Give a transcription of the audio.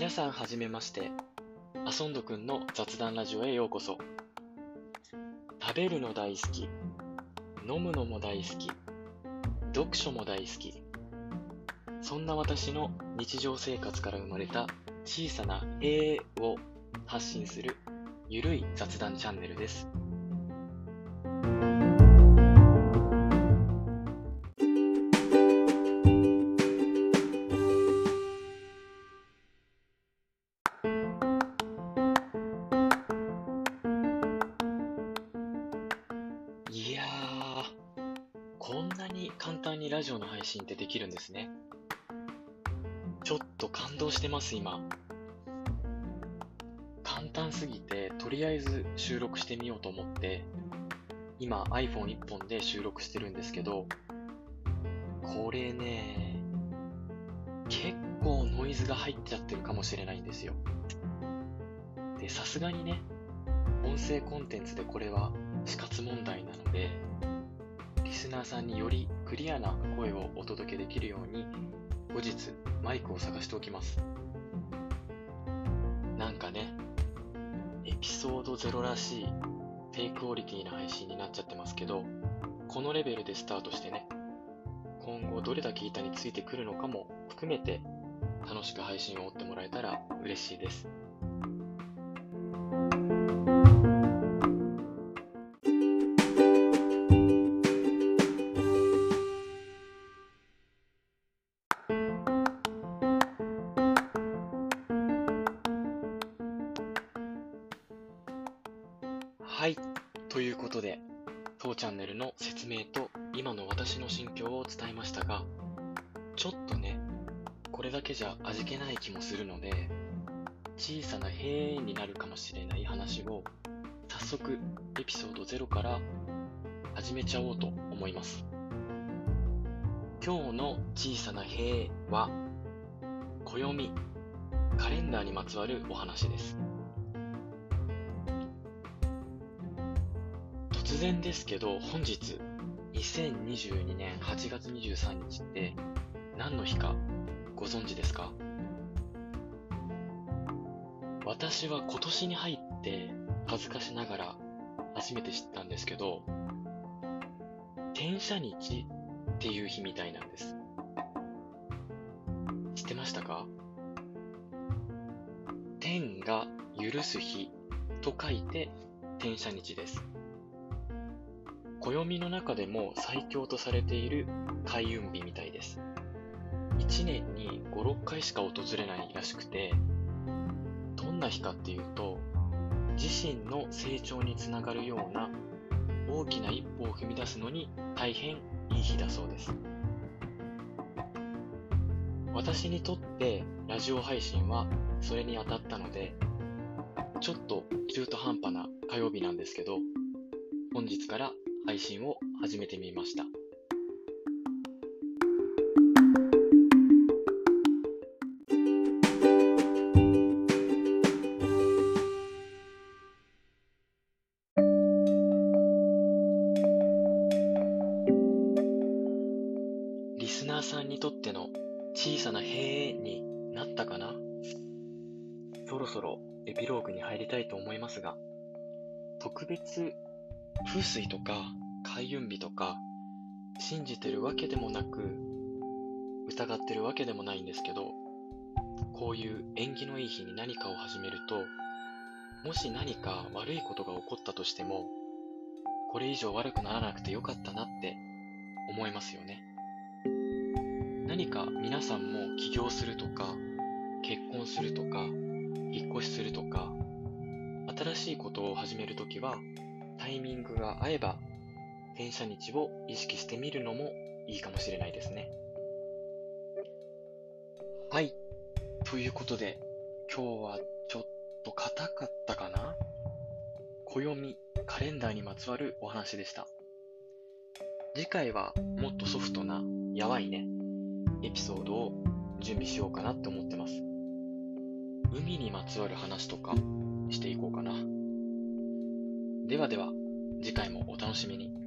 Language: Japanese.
皆さんはじめまして。あそんどくんの雑談ラジオへようこそ。食べるの大好き。飲むのも大好き。読書も大好き。そんな私の日常生活から生まれた小さな「へえ」を発信するゆるい雑談チャンネルです。簡単にラジオの配信ってできるんですね。ちょっと感動してます、今。簡単すぎて、とりあえず収録してみようと思って、今 iPhone1 本で収録してるんですけど、これね、結構ノイズが入っちゃってるかもしれないんですよ。で、さすがにね、音声コンテンツでこれは死活問題なので、リスナーさんによりクリアな声をお届けできるように、後日マイクを探しておきます。なんかね、エピソード0らしい低クオリティな配信になっちゃってますけど、このレベルでスタートしてね、今後どれだけ板についてくるのかも含めて楽しく配信を追ってもらえたら嬉しいです。はい。ということで、当チャンネルの説明と今の私の心境を伝えましたが、ちょっとね、これだけじゃ味気ない気もするので、小さな閉園になるかもしれない話を、早速エピソード0から始めちゃおうと思います。今日の小さな塀は、暦、カレンダーにまつわるお話です。突然ですけど、本日、2022年8月23日って何の日かご存知ですか？私は今年に入って恥ずかしながら初めて知ったんですけど、転写日っていう日みたいなんです。知ってましたか？天が許す日と書いて転写日です。暦の中でも最強とされている開運日みたいです。1年に5、6回しか訪れないらしくて、どんな日かっていうと、自身の成長につながるような大きな一歩を踏み出すのに大変いい日だそうです。私にとってラジオ配信はそれに当たったので、ちょっと中途半端な火曜日なんですけど、本日から配信を始めてみました。リスナーさんにとっての小さな閉園になったかな？そろそろエピローグに入りたいと思いますが、特別風水とか開運日とか信じてるわけでもなく疑ってるわけでもないんですけどこういう縁起のいい日に何かを始めるともし何か悪いことが起こったとしてもこれ以上悪くならなくてよかったなって思いますよね。何か皆さんも起業するとか結婚するとか引っ越しするとか新しいことを始めるときはタイミングが合えば、転写日を意識してみるのもいいかもしれないですね。はい。ということで、今日はちょっと硬かったかな？暦、カレンダーにまつわるお話でした。次回はもっとソフトな、やばいね、エピソードを準備しようかなって思ってます。海にまつわる話とかしていこうかな。ではでは、次回もお楽しみに。